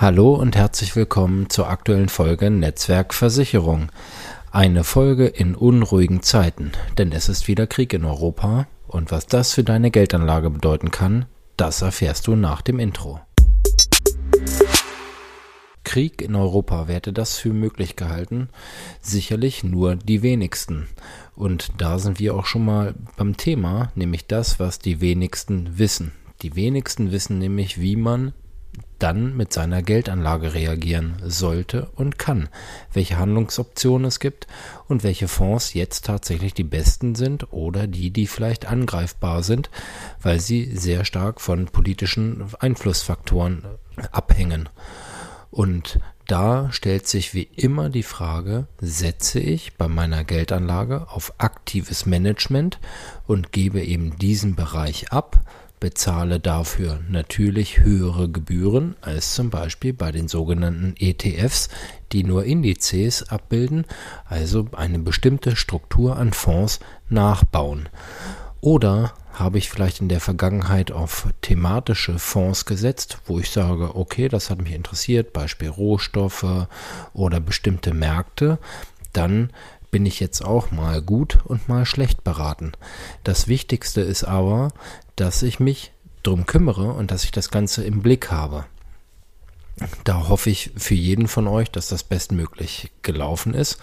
Hallo und herzlich willkommen zur aktuellen Folge Netzwerkversicherung. Eine Folge in unruhigen Zeiten, denn es ist wieder Krieg in Europa und was das für deine Geldanlage bedeuten kann, das erfährst du nach dem Intro. Krieg in Europa, wer hätte das für möglich gehalten? Sicherlich nur die wenigsten. Und da sind wir auch schon mal beim Thema, nämlich das, was die wenigsten wissen. Die wenigsten wissen nämlich, wie man dann mit seiner Geldanlage reagieren sollte und kann, welche Handlungsoptionen es gibt und welche Fonds jetzt tatsächlich die besten sind oder die, die vielleicht angreifbar sind, weil sie sehr stark von politischen Einflussfaktoren abhängen. Und da stellt sich wie immer die Frage, setze ich bei meiner Geldanlage auf aktives Management und gebe eben diesen Bereich ab, bezahle dafür natürlich höhere Gebühren als zum Beispiel bei den sogenannten ETFs, die nur Indizes abbilden, also eine bestimmte Struktur an Fonds nachbauen. Oder habe ich vielleicht in der Vergangenheit auf thematische Fonds gesetzt, wo ich sage, okay, das hat mich interessiert, Beispiel Rohstoffe oder bestimmte Märkte, dann bin ich jetzt auch mal gut und mal schlecht beraten. Das Wichtigste ist aber, dass ich mich drum kümmere und dass ich das Ganze im Blick habe. Da hoffe ich für jeden von euch, dass das bestmöglich gelaufen ist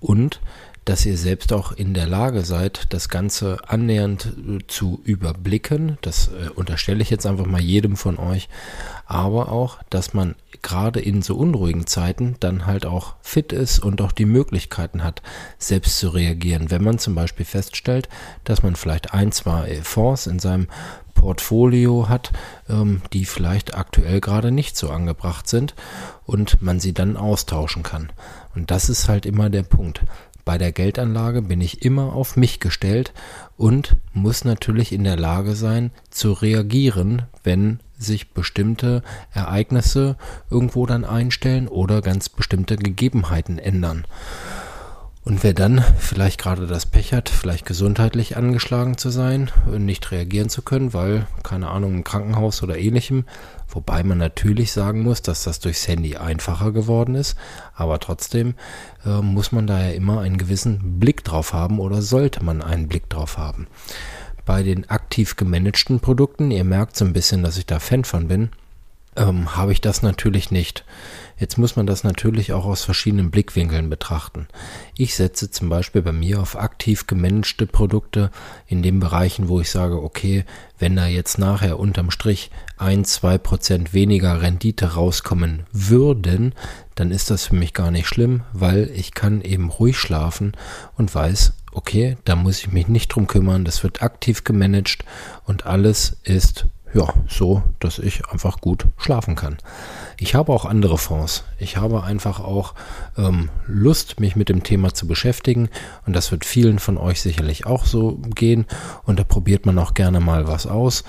und dass ihr selbst auch in der Lage seid, das Ganze annähernd äh, zu überblicken. Das äh, unterstelle ich jetzt einfach mal jedem von euch. Aber auch, dass man gerade in so unruhigen Zeiten dann halt auch fit ist und auch die Möglichkeiten hat, selbst zu reagieren. Wenn man zum Beispiel feststellt, dass man vielleicht ein, zwei Fonds in seinem Portfolio hat, ähm, die vielleicht aktuell gerade nicht so angebracht sind und man sie dann austauschen kann. Und das ist halt immer der Punkt. Bei der Geldanlage bin ich immer auf mich gestellt und muss natürlich in der Lage sein zu reagieren, wenn sich bestimmte Ereignisse irgendwo dann einstellen oder ganz bestimmte Gegebenheiten ändern. Und wer dann vielleicht gerade das Pech hat, vielleicht gesundheitlich angeschlagen zu sein und nicht reagieren zu können, weil, keine Ahnung, im Krankenhaus oder ähnlichem, wobei man natürlich sagen muss, dass das durchs Handy einfacher geworden ist, aber trotzdem äh, muss man da ja immer einen gewissen Blick drauf haben oder sollte man einen Blick drauf haben. Bei den aktiv gemanagten Produkten, ihr merkt so ein bisschen, dass ich da Fan von bin, ähm, habe ich das natürlich nicht. Jetzt muss man das natürlich auch aus verschiedenen Blickwinkeln betrachten. Ich setze zum Beispiel bei mir auf aktiv gemanagte Produkte in den Bereichen, wo ich sage, okay, wenn da jetzt nachher unterm Strich ein, zwei Prozent weniger Rendite rauskommen würden, dann ist das für mich gar nicht schlimm, weil ich kann eben ruhig schlafen und weiß, okay, da muss ich mich nicht drum kümmern, das wird aktiv gemanagt und alles ist ja, so, dass ich einfach gut schlafen kann. Ich habe auch andere Fonds. Ich habe einfach auch ähm, Lust, mich mit dem Thema zu beschäftigen. Und das wird vielen von euch sicherlich auch so gehen. Und da probiert man auch gerne mal was aus.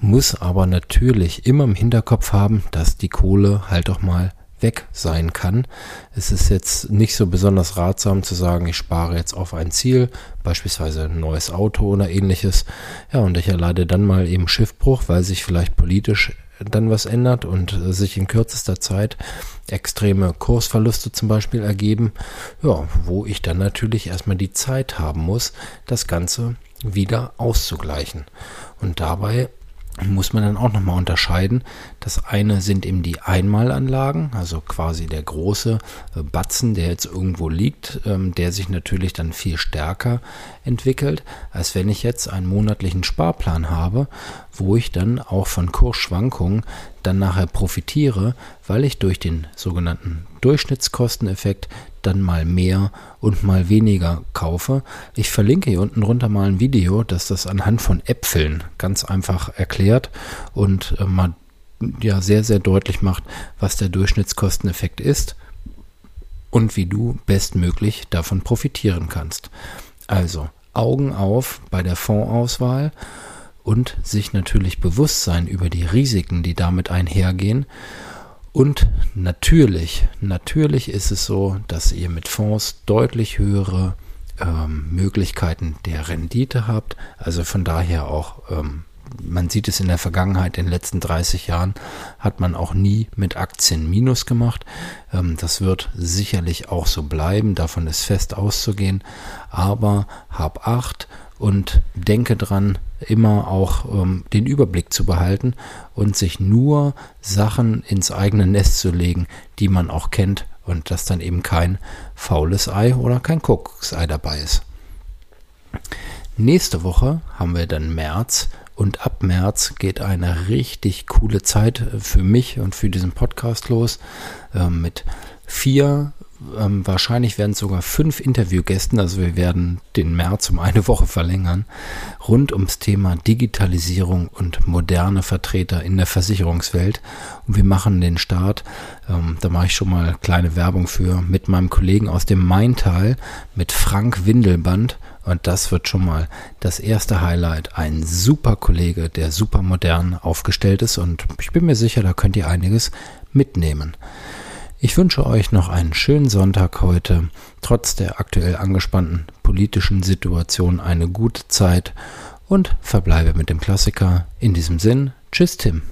Muss aber natürlich immer im Hinterkopf haben, dass die Kohle halt auch mal weg sein kann. Es ist jetzt nicht so besonders ratsam zu sagen, ich spare jetzt auf ein Ziel, beispielsweise ein neues Auto oder ähnliches. Ja, und ich erleide dann mal eben Schiffbruch, weil sich vielleicht politisch dann was ändert und sich in kürzester Zeit extreme Kursverluste zum Beispiel ergeben, ja, wo ich dann natürlich erstmal die Zeit haben muss, das Ganze wieder auszugleichen. Und dabei muss man dann auch nochmal unterscheiden. Das eine sind eben die Einmalanlagen, also quasi der große äh, Batzen, der jetzt irgendwo liegt, ähm, der sich natürlich dann viel stärker entwickelt, als wenn ich jetzt einen monatlichen Sparplan habe, wo ich dann auch von Kursschwankungen dann nachher profitiere, weil ich durch den sogenannten Durchschnittskosteneffekt dann mal mehr und mal weniger kaufe. Ich verlinke hier unten drunter mal ein Video, das das anhand von Äpfeln ganz einfach erklärt und äh, mal ja sehr, sehr deutlich macht, was der Durchschnittskosteneffekt ist und wie du bestmöglich davon profitieren kannst. Also Augen auf bei der Fondsauswahl und sich natürlich bewusst sein über die Risiken, die damit einhergehen und natürlich, natürlich ist es so, dass ihr mit Fonds deutlich höhere ähm, Möglichkeiten der Rendite habt. Also von daher auch ähm, man sieht es in der Vergangenheit, in den letzten 30 Jahren hat man auch nie mit Aktien Minus gemacht. Ähm, das wird sicherlich auch so bleiben, davon ist fest auszugehen. Aber hab acht und denke dran, immer auch ähm, den Überblick zu behalten und sich nur Sachen ins eigene Nest zu legen, die man auch kennt und dass dann eben kein faules Ei oder kein Kuckucksei dabei ist. Nächste Woche haben wir dann März und ab März geht eine richtig coole Zeit für mich und für diesen Podcast los äh, mit vier ähm, wahrscheinlich werden es sogar fünf Interviewgästen, also wir werden den März um eine Woche verlängern, rund ums Thema Digitalisierung und moderne Vertreter in der Versicherungswelt. Und wir machen den Start, ähm, da mache ich schon mal kleine Werbung für, mit meinem Kollegen aus dem Maintal, mit Frank Windelband. Und das wird schon mal das erste Highlight. Ein super Kollege, der super modern aufgestellt ist. Und ich bin mir sicher, da könnt ihr einiges mitnehmen. Ich wünsche euch noch einen schönen Sonntag heute, trotz der aktuell angespannten politischen Situation eine gute Zeit und verbleibe mit dem Klassiker. In diesem Sinn, tschüss Tim.